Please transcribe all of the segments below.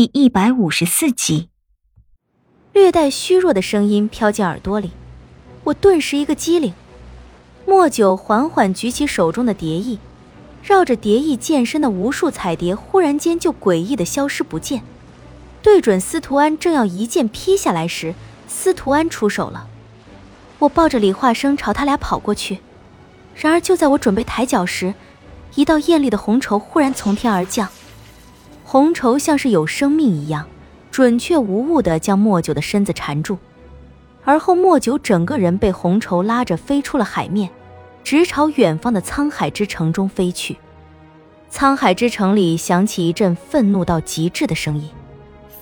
第一百五十四集，略带虚弱的声音飘进耳朵里，我顿时一个机灵。莫九缓缓举起手中的蝶翼，绕着蝶翼健身的无数彩蝶忽然间就诡异的消失不见。对准司徒安正要一剑劈下来时，司徒安出手了。我抱着李化生朝他俩跑过去，然而就在我准备抬脚时，一道艳丽的红绸忽然从天而降。红绸像是有生命一样，准确无误地将莫九的身子缠住，而后莫九整个人被红绸拉着飞出了海面，直朝远方的沧海之城中飞去。沧海之城里响起一阵愤怒到极致的声音：“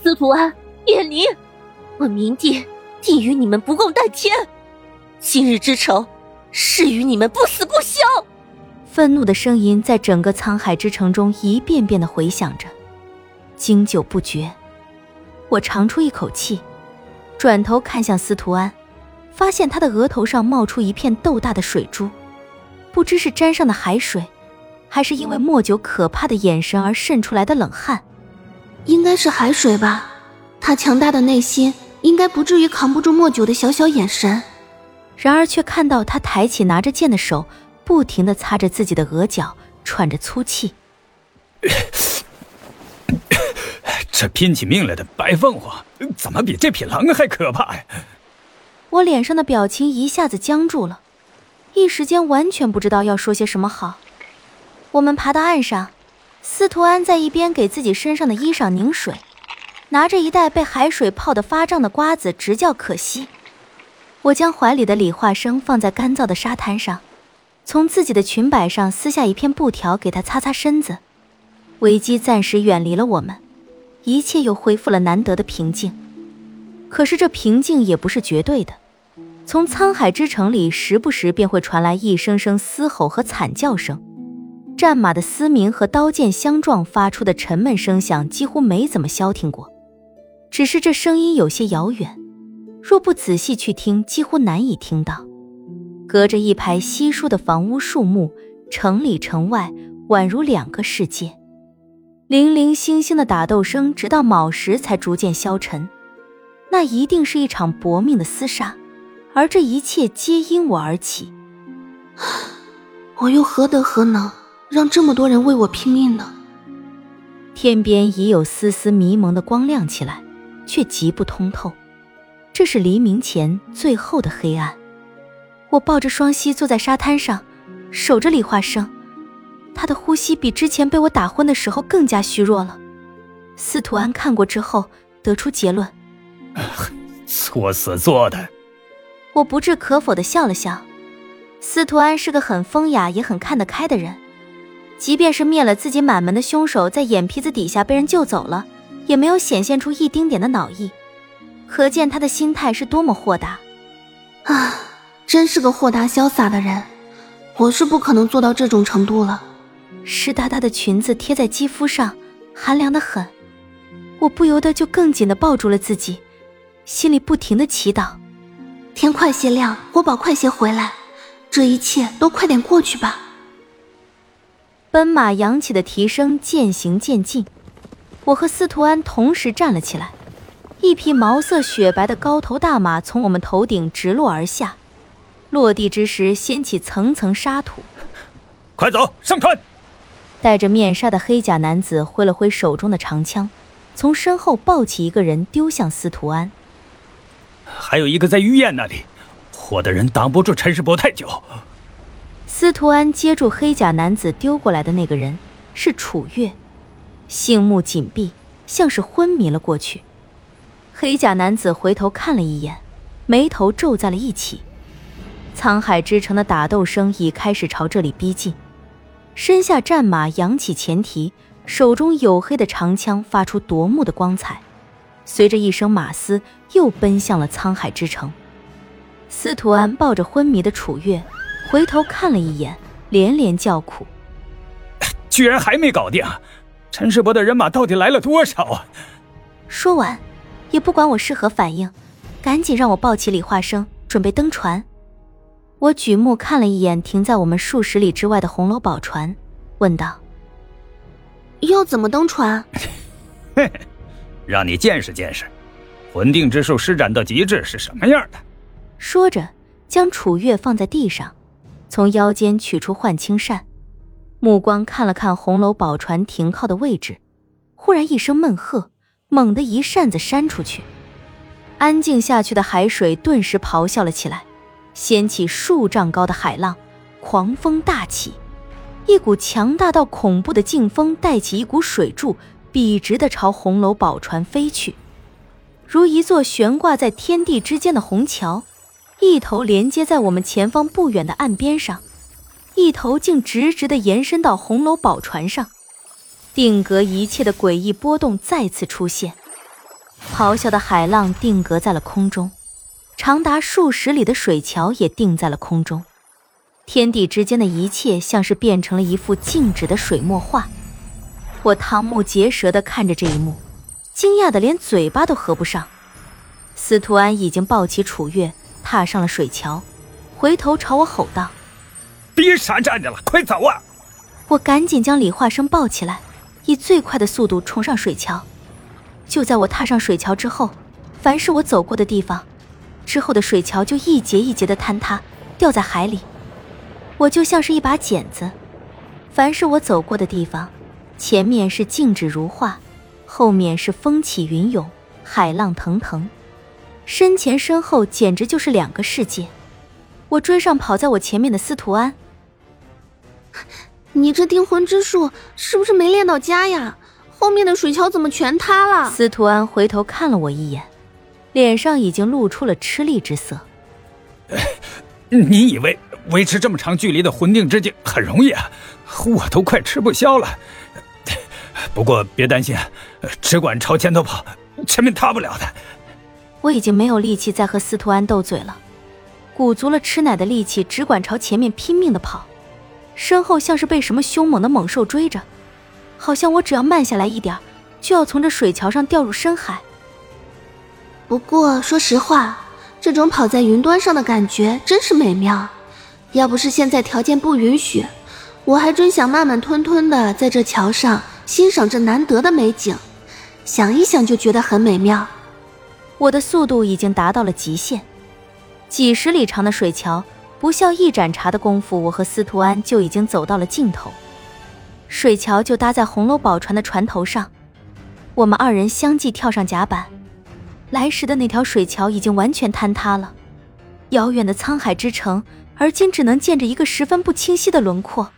司徒安、叶离，我明帝定与你们不共戴天，今日之仇，誓与你们不死不休！”愤怒的声音在整个沧海之城中一遍遍地回响着。经久不绝，我长出一口气，转头看向司徒安，发现他的额头上冒出一片豆大的水珠，不知是沾上的海水，还是因为莫九可怕的眼神而渗出来的冷汗。应该是海水吧，他强大的内心应该不至于扛不住莫九的小小眼神。然而却看到他抬起拿着剑的手，不停地擦着自己的额角，喘着粗气。这拼起命来的白凤凰，怎么比这匹狼还可怕呀？我脸上的表情一下子僵住了，一时间完全不知道要说些什么好。我们爬到岸上，司徒安在一边给自己身上的衣裳拧水，拿着一袋被海水泡得发胀的瓜子，直叫可惜。我将怀里的李化生放在干燥的沙滩上，从自己的裙摆上撕下一片布条给他擦擦身子。危机暂时远离了我们。一切又恢复了难得的平静，可是这平静也不是绝对的。从沧海之城里，时不时便会传来一声声嘶吼和惨叫声，战马的嘶鸣和刀剑相撞发出的沉闷声响几乎没怎么消停过。只是这声音有些遥远，若不仔细去听，几乎难以听到。隔着一排稀疏的房屋树木，城里城外宛如两个世界。零零星星的打斗声，直到卯时才逐渐消沉。那一定是一场搏命的厮杀，而这一切皆因我而起。我又何德何能，让这么多人为我拼命呢？天边已有丝丝迷蒙的光亮起来，却极不通透。这是黎明前最后的黑暗。我抱着双膝坐在沙滩上，守着李化生。他的呼吸比之前被我打昏的时候更加虚弱了。司徒安看过之后，得出结论：作死做的。我不置可否的笑了笑。司徒安是个很风雅也很看得开的人，即便是灭了自己满门的凶手，在眼皮子底下被人救走了，也没有显现出一丁点的恼意，可见他的心态是多么豁达。啊，真是个豁达潇洒的人。我是不可能做到这种程度了。湿哒哒的裙子贴在肌肤上，寒凉的很。我不由得就更紧的抱住了自己，心里不停的祈祷：天快些亮，国宝快些回来，这一切都快点过去吧。奔马扬起的蹄声渐行渐近，我和司徒安同时站了起来。一匹毛色雪白的高头大马从我们头顶直落而下，落地之时掀起层层沙土。快走上船！戴着面纱的黑甲男子挥了挥手中的长枪，从身后抱起一个人丢向司徒安。还有一个在御宴那里，我的人挡不住陈世伯太久。司徒安接住黑甲男子丢过来的那个人，是楚月，杏目紧闭，像是昏迷了过去。黑甲男子回头看了一眼，眉头皱在了一起。沧海之城的打斗声已开始朝这里逼近。身下战马扬起前蹄，手中黝黑的长枪发出夺目的光彩，随着一声马嘶，又奔向了沧海之城。司徒安抱着昏迷的楚月，回头看了一眼，连连叫苦：“居然还没搞定！陈世伯的人马到底来了多少啊？”说完，也不管我是何反应，赶紧让我抱起李化生，准备登船。我举目看了一眼停在我们数十里之外的红楼宝船，问道：“要怎么登船？” 让你见识见识，魂定之术施展到极致是什么样的。说着，将楚月放在地上，从腰间取出幻青扇，目光看了看红楼宝船停靠的位置，忽然一声闷喝，猛地一扇子扇出去，安静下去的海水顿时咆哮了起来，掀起数丈高的海浪，狂风大起，一股强大到恐怖的劲风带起一股水柱，笔直的朝红楼宝船飞去，如一座悬挂在天地之间的虹桥。一头连接在我们前方不远的岸边上，一头竟直直的延伸到红楼宝船上，定格一切的诡异波动再次出现，咆哮的海浪定格在了空中，长达数十里的水桥也定在了空中，天地之间的一切像是变成了一幅静止的水墨画。我瞠目结舌的看着这一幕，惊讶的连嘴巴都合不上。司徒安已经抱起楚月。踏上了水桥，回头朝我吼道：“别傻站着了，快走啊！”我赶紧将李化生抱起来，以最快的速度冲上水桥。就在我踏上水桥之后，凡是我走过的地方，之后的水桥就一节一节的坍塌，掉在海里。我就像是一把剪子，凡是我走过的地方，前面是静止如画，后面是风起云涌，海浪腾腾。身前身后简直就是两个世界，我追上跑在我前面的司徒安。你这定魂之术是不是没练到家呀？后面的水桥怎么全塌了？司徒安回头看了我一眼，脸上已经露出了吃力之色。你以为维持这么长距离的魂定之境很容易啊？我都快吃不消了。不过别担心，只管朝前头跑，前面塌不了的。我已经没有力气再和司徒安斗嘴了，鼓足了吃奶的力气，只管朝前面拼命的跑，身后像是被什么凶猛的猛兽追着，好像我只要慢下来一点，就要从这水桥上掉入深海。不过说实话，这种跑在云端上的感觉真是美妙。要不是现在条件不允许，我还真想慢慢吞吞的在这桥上欣赏这难得的美景，想一想就觉得很美妙。我的速度已经达到了极限，几十里长的水桥，不消一盏茶的功夫，我和司徒安就已经走到了尽头。水桥就搭在红楼宝船的船头上，我们二人相继跳上甲板。来时的那条水桥已经完全坍塌了，遥远的沧海之城，而今只能见着一个十分不清晰的轮廓。